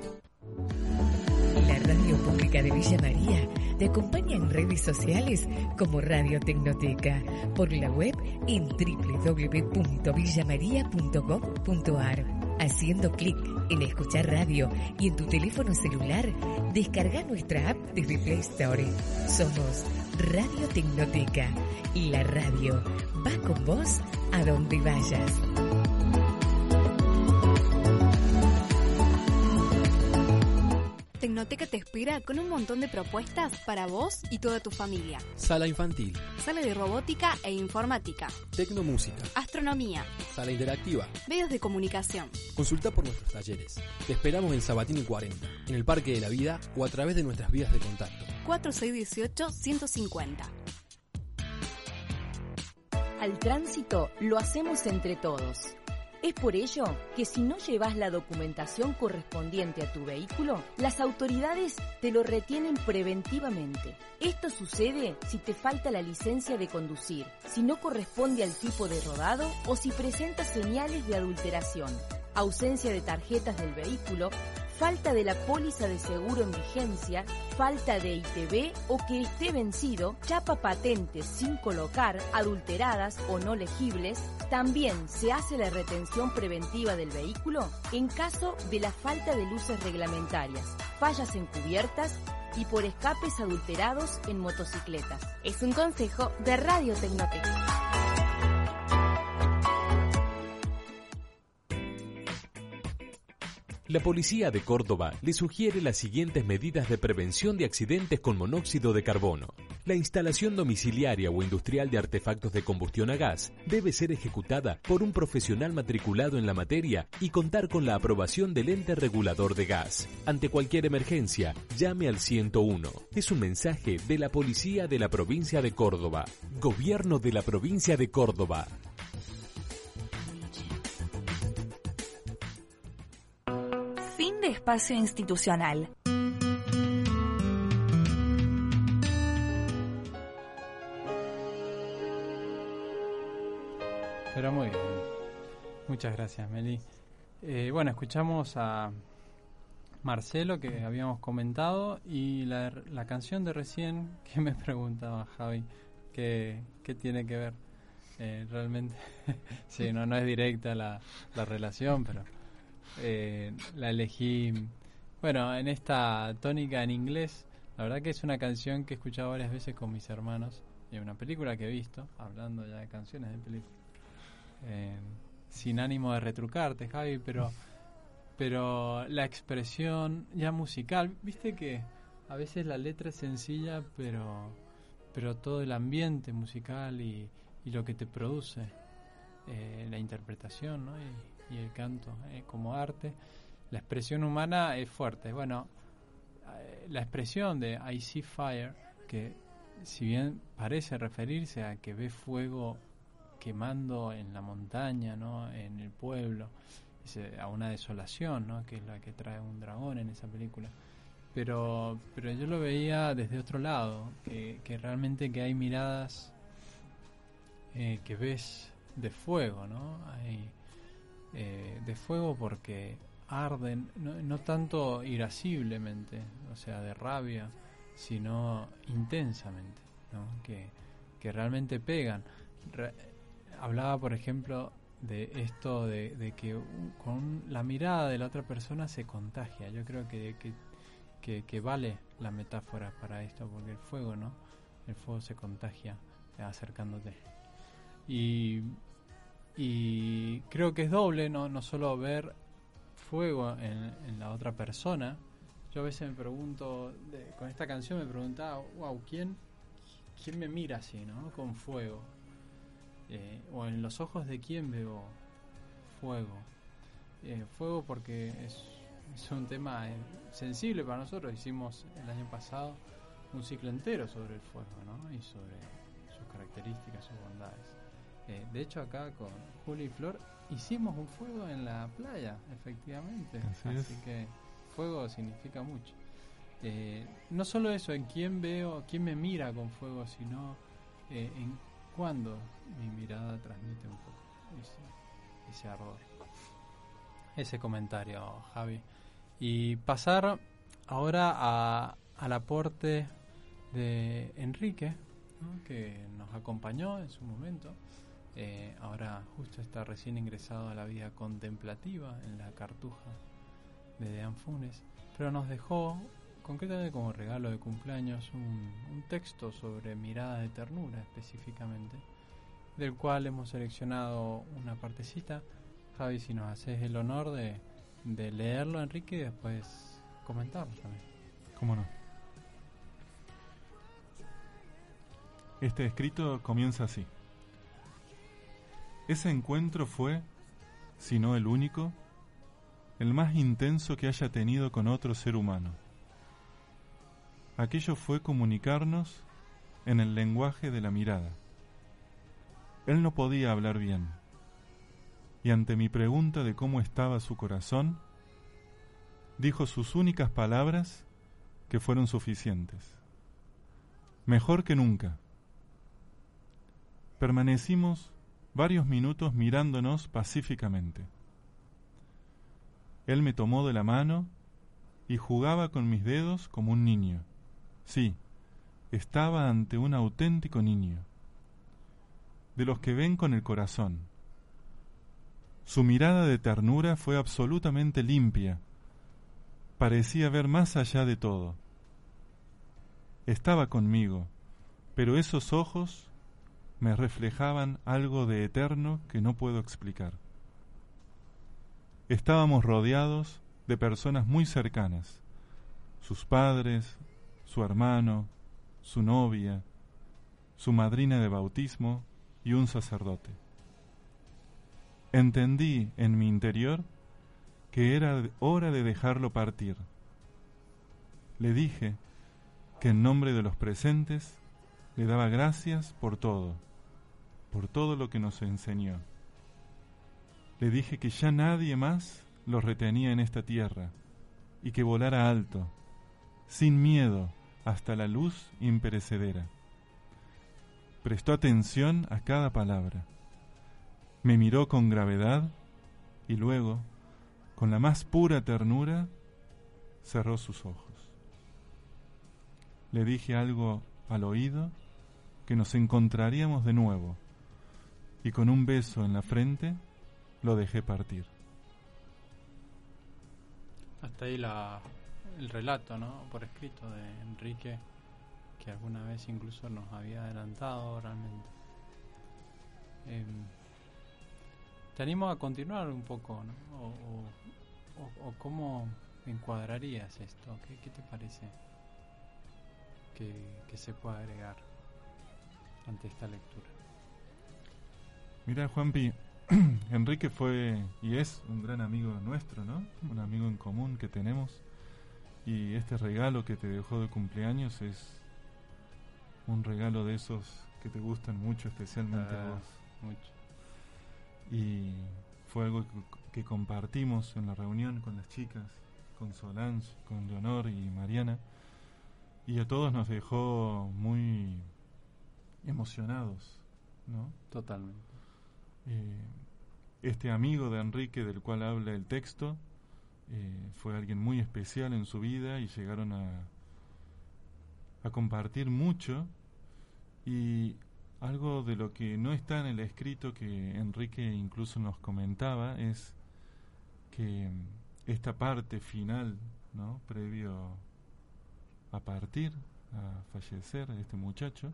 La radio pública de Villa María te acompaña en redes sociales como Radio Tecnoteca, por la web en www.villamaria.gov.ar. Haciendo clic en escuchar radio y en tu teléfono celular, descarga nuestra app desde Play Store. Somos Radio Tecnoteca. La radio va con vos a donde vayas. Tecnoteca te espera con un montón de propuestas para vos y toda tu familia. Sala infantil, Sala de robótica e informática, tecnomúsica, astronomía, sala interactiva. medios de comunicación. Consulta por nuestros talleres. Te esperamos en Sabatini 40, en el Parque de la Vida o a través de nuestras vías de contacto. 4618-150. Al tránsito lo hacemos entre todos. Es por ello que si no llevas la documentación correspondiente a tu vehículo, las autoridades te lo retienen preventivamente. Esto sucede si te falta la licencia de conducir, si no corresponde al tipo de rodado o si presenta señales de adulteración, ausencia de tarjetas del vehículo, falta de la póliza de seguro en vigencia, falta de ITV o que esté vencido, chapa patentes sin colocar, adulteradas o no legibles, también se hace la retención preventiva del vehículo en caso de la falta de luces reglamentarias, fallas encubiertas y por escapes adulterados en motocicletas. Es un consejo de Radio Tecnoteca. La policía de Córdoba le sugiere las siguientes medidas de prevención de accidentes con monóxido de carbono. La instalación domiciliaria o industrial de artefactos de combustión a gas debe ser ejecutada por un profesional matriculado en la materia y contar con la aprobación del ente regulador de gas. Ante cualquier emergencia, llame al 101. Es un mensaje de la Policía de la Provincia de Córdoba. Gobierno de la Provincia de Córdoba. Espacio institucional. Pero muy bien. Muchas gracias, Meli. Eh, bueno, escuchamos a Marcelo, que habíamos comentado, y la, la canción de recién, que me preguntaba Javi, ¿qué, qué tiene que ver? Eh, realmente, sí, no, no es directa la, la relación, pero eh, la elegí, bueno, en esta tónica en inglés. La verdad que es una canción que he escuchado varias veces con mis hermanos y una película que he visto, hablando ya de canciones de películas. Eh, sin ánimo de retrucarte, Javi, pero pero la expresión ya musical, viste que a veces la letra es sencilla, pero pero todo el ambiente musical y, y lo que te produce eh, la interpretación ¿no? y, y el canto eh, como arte, la expresión humana es fuerte. Bueno, eh, la expresión de I see fire, que si bien parece referirse a que ve fuego quemando en la montaña, ¿no? en el pueblo, eh, a una desolación, ¿no? que es la que trae un dragón en esa película. Pero, pero yo lo veía desde otro lado, que, que realmente que hay miradas eh, que ves de fuego, ¿no? Hay, eh, de fuego porque arden, no, no tanto irasciblemente, o sea, de rabia, sino intensamente, ¿no? que, que realmente pegan. Hablaba, por ejemplo, de esto de, de que con la mirada de la otra persona se contagia. Yo creo que, que, que, que vale la metáfora para esto, porque el fuego, ¿no? El fuego se contagia acercándote. Y, y creo que es doble, ¿no? No solo ver fuego en, en la otra persona. Yo a veces me pregunto, con esta canción me preguntaba, wow, ¿quién, quién me mira así, ¿no? Con fuego. Eh, o en los ojos de quién veo fuego. Eh, fuego porque es, es un tema eh, sensible para nosotros. Hicimos el año pasado un ciclo entero sobre el fuego, ¿no? Y sobre sus características, sus bondades. Eh, de hecho, acá con Juli y Flor hicimos un fuego en la playa, efectivamente. Así Así, es. que fuego significa mucho. Eh, no solo eso, en quién veo, quién me mira con fuego, sino eh, en cuándo mi mirada transmite un poco ese, ese ardor. ese comentario, Javi. Y pasar ahora a, al aporte de Enrique, ¿no? que nos acompañó en su momento. Eh, ahora justo está recién ingresado a la vida contemplativa en la cartuja de Dean Funes, pero nos dejó concretamente como regalo de cumpleaños un, texto sobre mirada de ternura específicamente, del cual hemos seleccionado una partecita. Javi, si nos haces el honor de, de leerlo, Enrique, y después comentarlo también. ¿Cómo no? Este escrito comienza así. Ese encuentro fue, si no el único, el más intenso que haya tenido con otro ser humano. Aquello fue comunicarnos en el lenguaje de la mirada. Él no podía hablar bien, y ante mi pregunta de cómo estaba su corazón, dijo sus únicas palabras que fueron suficientes. Mejor que nunca. Permanecimos varios minutos mirándonos pacíficamente. Él me tomó de la mano y jugaba con mis dedos como un niño. Sí, estaba ante un auténtico niño, de los que ven con el corazón. Su mirada de ternura fue absolutamente limpia, parecía ver más allá de todo. Estaba conmigo, pero esos ojos me reflejaban algo de eterno que no puedo explicar. Estábamos rodeados de personas muy cercanas, sus padres, su hermano, su novia, su madrina de bautismo y un sacerdote. Entendí en mi interior que era hora de dejarlo partir. Le dije que en nombre de los presentes le daba gracias por todo, por todo lo que nos enseñó. Le dije que ya nadie más lo retenía en esta tierra y que volara alto, sin miedo, hasta la luz imperecedera. Prestó atención a cada palabra. Me miró con gravedad y luego, con la más pura ternura, cerró sus ojos. Le dije algo al oído que nos encontraríamos de nuevo y con un beso en la frente lo dejé partir. Hasta ahí la, el relato, ¿no? Por escrito de Enrique, que alguna vez incluso nos había adelantado realmente. Em, te animo a continuar un poco, ¿no? O cómo encuadrarías esto, ¿qué, qué te parece que, que se pueda agregar ante esta lectura? Mira, Juanpi, Enrique fue y es un gran amigo nuestro, ¿no? Un amigo en común que tenemos. Y este regalo que te dejó de cumpleaños es un regalo de esos que te gustan mucho, especialmente a Ah, vos. mucho. Y fue algo que, que compartimos en la reunión con las chicas, con Solange, con Leonor y Mariana. Y a todos nos dejó muy emocionados, ¿no? Totalmente. Eh, este amigo de Enrique del cual habla el texto eh, fue alguien muy especial en su vida y llegaron a, a compartir mucho y algo de lo que no está en el escrito que Enrique incluso nos comentaba es que mm, esta parte final, ¿no? previo a partir, a fallecer este muchacho,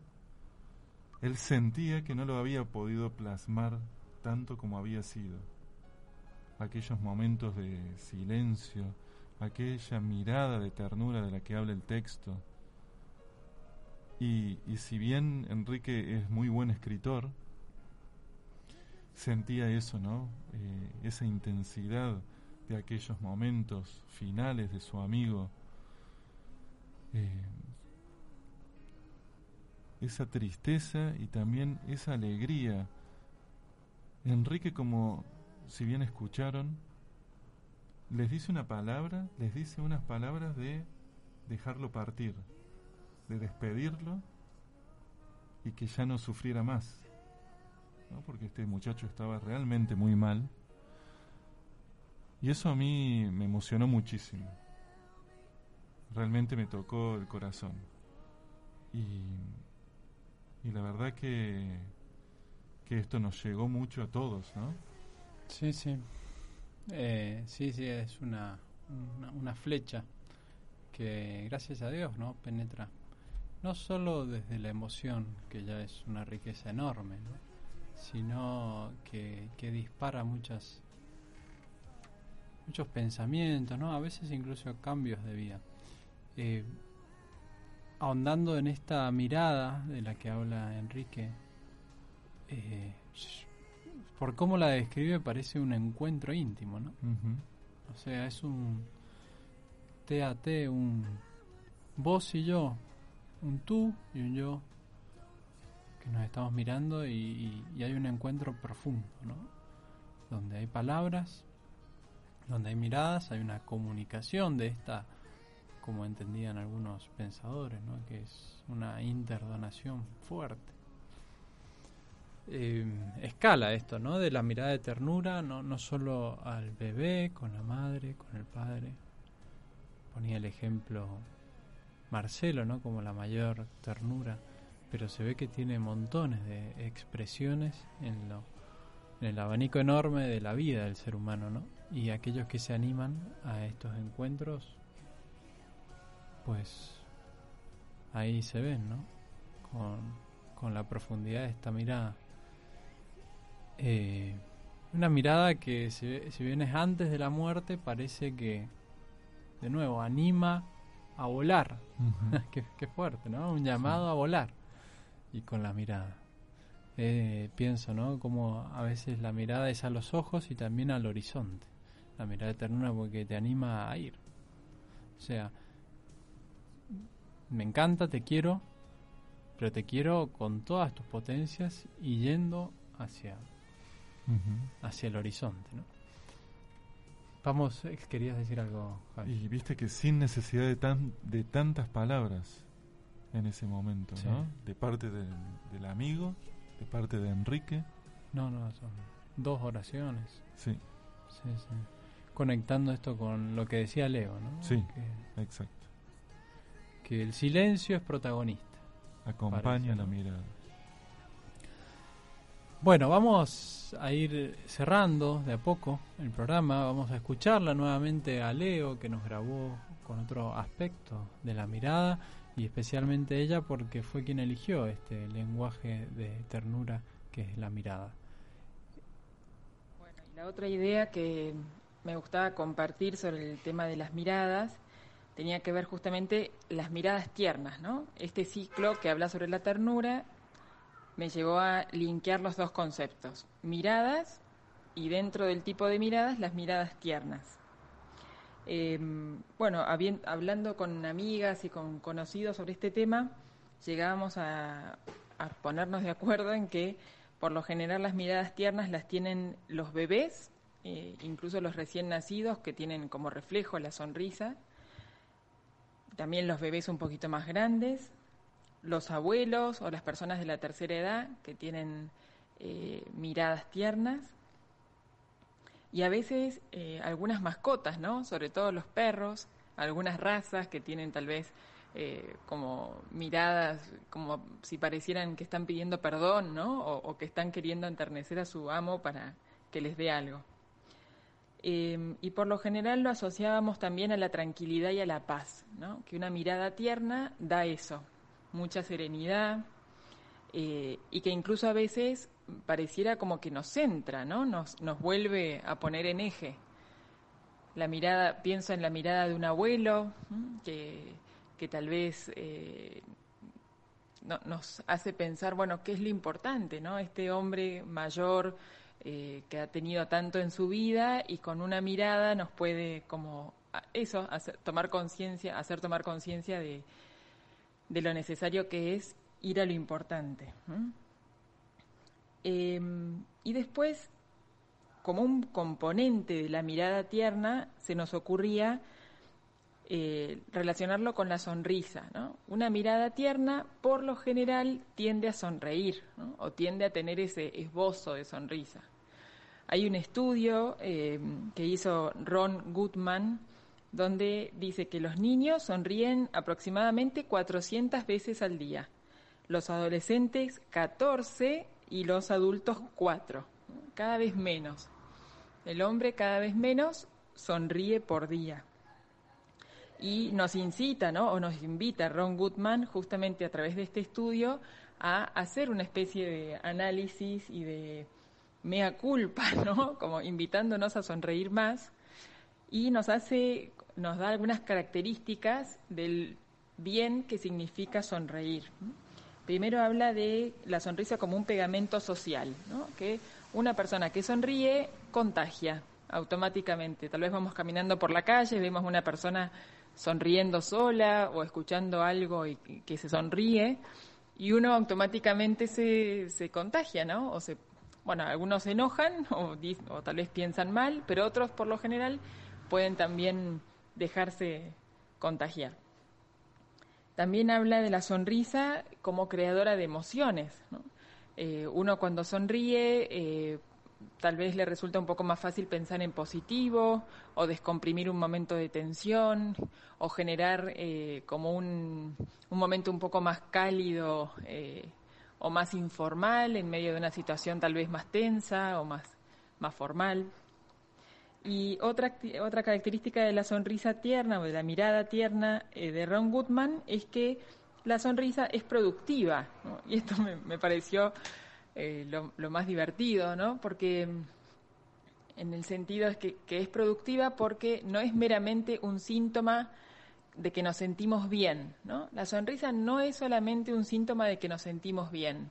él sentía que no lo había podido plasmar tanto como había sido. Aquellos momentos de silencio, aquella mirada de ternura de la que habla el texto. Y, y si bien Enrique es muy buen escritor, sentía eso, ¿no? Eh, esa intensidad de aquellos momentos finales de su amigo. Eh, esa tristeza y también esa alegría. Enrique, como si bien escucharon, les dice una palabra, les dice unas palabras de dejarlo partir, de despedirlo y que ya no sufriera más, ¿no? porque este muchacho estaba realmente muy mal. Y eso a mí me emocionó muchísimo. Realmente me tocó el corazón. Y, y la verdad que, que esto nos llegó mucho a todos, ¿no? Sí, sí. Eh, sí, sí, es una, una, flecha que gracias a Dios no penetra no solo desde la emoción que ya es una riqueza enorme ¿no? sino que, que dispara muchas muchos pensamientos no a veces incluso cambios de vida Eh, ahondando en esta mirada de la que habla Enrique eh, por cómo la describe parece un encuentro íntimo no o sea, es un te, un vos y yo, un tú y un yo, que nos estamos mirando y, y- y hay un encuentro profundo, ¿no? Donde hay palabras, donde hay miradas, hay una comunicación de esta, como entendían algunos pensadores, ¿no? Que es una interdonación fuerte. Eh, escala esto, ¿no? De la mirada de ternura, no, no solo al bebé, con la madre, con el padre. Ponía el ejemplo Marcelo, ¿no? Como la mayor ternura, pero se ve que tiene montones de expresiones en, lo, en el abanico enorme de la vida del ser humano, ¿no? Y aquellos que se animan a estos encuentros, pues ahí se ven, ¿no? Con, con la profundidad de esta mirada. Eh, una mirada que si, si bien es antes de la muerte parece que de nuevo anima a volar. Qué fuerte no un llamado a volar. Y con la mirada. Eh, pienso no como a veces la mirada es a los ojos y también al horizonte. La mirada de ternura porque te anima a ir. O sea me encanta te quiero pero te quiero con todas tus potencias y yendo hacia Hacia el horizonte, ¿no? Vamos, eh, querías decir algo, Javi. Y viste que sin necesidad de, tan, de tantas palabras en ese momento, Sí. ¿no? De parte del, del amigo, de parte de Enrique. No, no, son dos oraciones. Sí, Sí, sí. Conectando esto con lo que decía Leo, ¿no? sí, Que, exacto. que el silencio es protagonista. Acompaña Parece, la ¿no? mirada. Bueno, vamos a ir cerrando de a poco el programa. Vamos a escucharla nuevamente a Leo, que nos grabó con otro aspecto de la mirada, y especialmente ella porque fue quien eligió este lenguaje de ternura que es la mirada. Y La otra idea que me gustaba compartir sobre el tema de las miradas tenía que ver justamente las miradas tiernas, ¿no? Este ciclo que habla sobre la ternura me llevó a linkear los dos conceptos, miradas y dentro del tipo de miradas las miradas tiernas. Eh, bueno, hablando con amigas y con conocidos sobre este tema, llegábamos a, a ponernos de acuerdo en que por lo general las miradas tiernas las tienen los bebés, eh, incluso los recién nacidos que tienen como reflejo la sonrisa, también los bebés un poquito más grandes, los abuelos o las personas de la tercera edad que tienen eh, miradas tiernas y a veces eh, algunas mascotas, ¿no? Sobre todo los perros, algunas razas que tienen tal vez eh, como miradas, como si parecieran que están pidiendo perdón, ¿no? O, que están queriendo enternecer a su amo para que les dé algo. Eh, y por lo general lo asociábamos también a la tranquilidad y a la paz, ¿no? Que una mirada tierna da eso, mucha serenidad, eh, y que incluso a veces pareciera como que nos centra, ¿no? Nos, nos vuelve a poner en eje. La mirada, pienso en la mirada de un abuelo, que, que tal vez eh, no- nos hace pensar, bueno, ¿qué es lo importante, no? Este hombre mayor eh, que ha tenido tanto en su vida y con una mirada nos puede como eso, tomar conciencia, hacer tomar conciencia de, de lo necesario que es ir a lo importante. ¿m? Eh, y después, como un componente de la mirada tierna, se nos ocurría eh, relacionarlo con la sonrisa. ¿no? Una mirada tierna, por lo general, tiende a sonreír o tiende a tener ese esbozo de sonrisa. Hay un estudio eh, que hizo Ron Goodman donde dice que los niños sonríen aproximadamente 400 veces al día, los adolescentes 14 y los adultos 4, cada vez menos. El hombre cada vez menos sonríe por día. Y nos incita, ¿no? O nos invita Ron Goodman justamente a través de este estudio a hacer una especie de análisis y de mea culpa, ¿no? Como invitándonos a sonreír más y nos hace, nos da algunas características del bien que significa sonreír. Primero habla de la sonrisa como un pegamento social, ¿no? que una persona que sonríe contagia automáticamente. Tal vez vamos caminando por la calle, vemos una persona sonriendo sola o escuchando algo y que se sonríe y uno automáticamente se, contagia, ¿no? O se, bueno, algunos se enojan o, o tal vez piensan mal, pero otros por lo general pueden también dejarse contagiar. También habla de la sonrisa como creadora de emociones. Eh, uno cuando sonríe eh, tal vez le resulta un poco más fácil pensar en positivo o descomprimir un momento de tensión o generar eh, como un, un momento un poco más cálido o más informal en medio de una situación tal vez más tensa o más, más formal. Y otra, otra característica de la sonrisa tierna o de la mirada tierna eh, de Ron Goodman es que la sonrisa es productiva. Y esto me, me pareció eh, lo, más divertido, ¿no? Porque mm, en el sentido es que, que es productiva porque no es meramente un síntoma de que nos sentimos bien, ¿no? La sonrisa no es solamente un síntoma de que nos sentimos bien,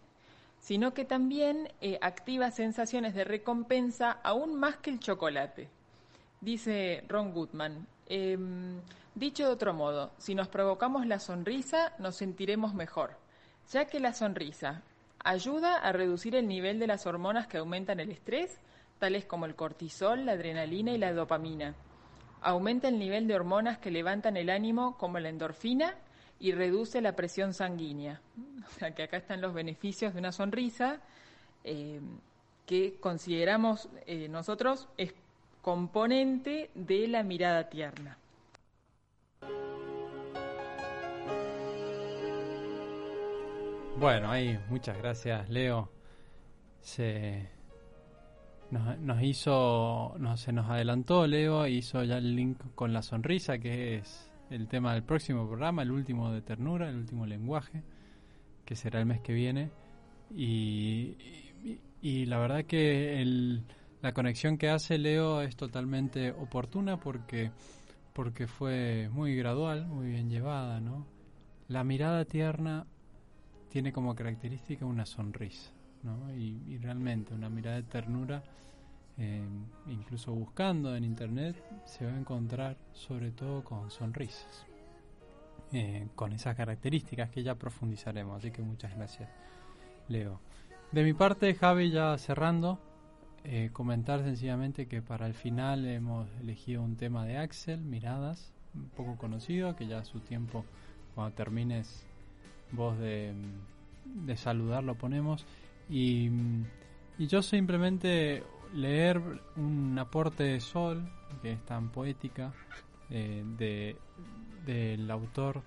sino que también eh, activa sensaciones de recompensa aún más que el chocolate. Dice Ron Goodman, em, dicho de otro modo, si nos provocamos la sonrisa, nos sentiremos mejor, ya que la sonrisa ayuda a reducir el nivel de las hormonas que aumentan el estrés, tales como el cortisol, la adrenalina y la dopamina. Aumenta el nivel de hormonas que levantan el ánimo, como la endorfina, y reduce la presión sanguínea. O sea que acá están los beneficios de una sonrisa eh, que consideramos eh, nosotros es componente de la mirada tierna. Bueno, ahí, muchas gracias, Leo. Se nos, hizo, nos, se nos adelantó Leo, hizo ya el link con la sonrisa, que es el tema del próximo programa, el último de ternura, el último lenguaje, que será el mes que viene. Y la verdad que el, la conexión que hace Leo es totalmente oportuna porque, porque fue muy gradual, muy bien llevada, ¿no? La mirada tierna tiene como característica una sonrisa, ¿no? Y, realmente una mirada de ternura, eh, incluso buscando en internet, se va a encontrar sobre todo con sonrisas, eh, con esas características que ya profundizaremos. Así que muchas gracias, Leo. De mi parte, Javi, ya cerrando, eh, comentar sencillamente que para el final hemos elegido un tema de Axel, Miradas, un poco conocido, que ya a su tiempo, cuando termines vos de, de saludar lo ponemos. Y, y yo simplemente leer un aporte de Sol que es tan poética eh, de del autor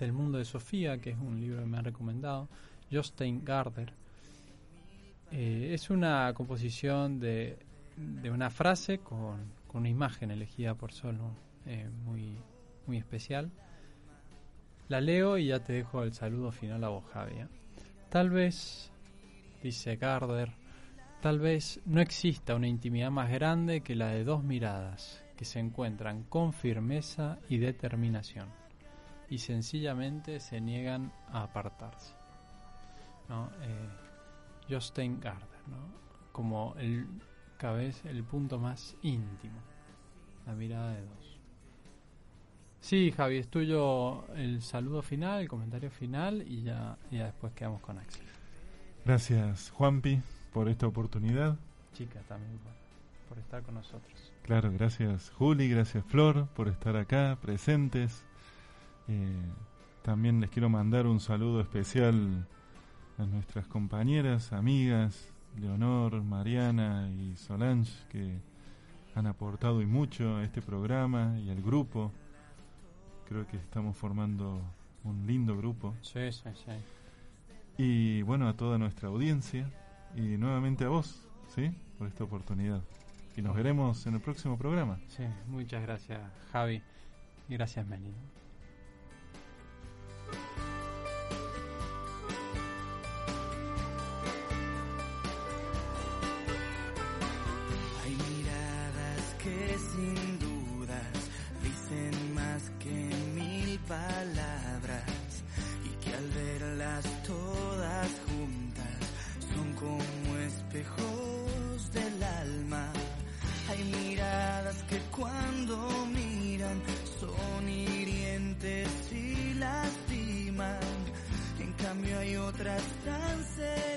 del mundo de Sofía que es un libro que me han recomendado Jostein Garder Eh, es una composición de, de una frase con, una imagen elegida por Sol ¿no? Eh, muy muy especial la leo y ya te dejo el saludo final a vos. ¿eh? Tal vez, dice Gardner, tal vez no exista una intimidad más grande que la de dos miradas que se encuentran con firmeza y determinación y sencillamente se niegan a apartarse. ¿No? Eh, Jostein Gardner, ¿no? como el, cada vez el punto más íntimo, la mirada de dos. Sí, Javi, es tuyo el saludo final, el comentario final y ya, ya después quedamos con Axel. Gracias, Juanpi, por esta oportunidad. Chicas también por, por estar con nosotros. Claro, gracias Juli, gracias Flor por estar acá presentes. Eh, también les quiero mandar un saludo especial a nuestras compañeras, amigas, Leonor, Mariana y Solange, que han aportado y mucho a este programa y al grupo. Creo que estamos formando un lindo grupo. Sí, sí, sí. Y bueno, a toda nuestra audiencia y nuevamente a vos, ¿sí? Por esta oportunidad. Y nos veremos en el próximo programa. Sí, muchas gracias, Javi. Y gracias, Meli. mientras dance.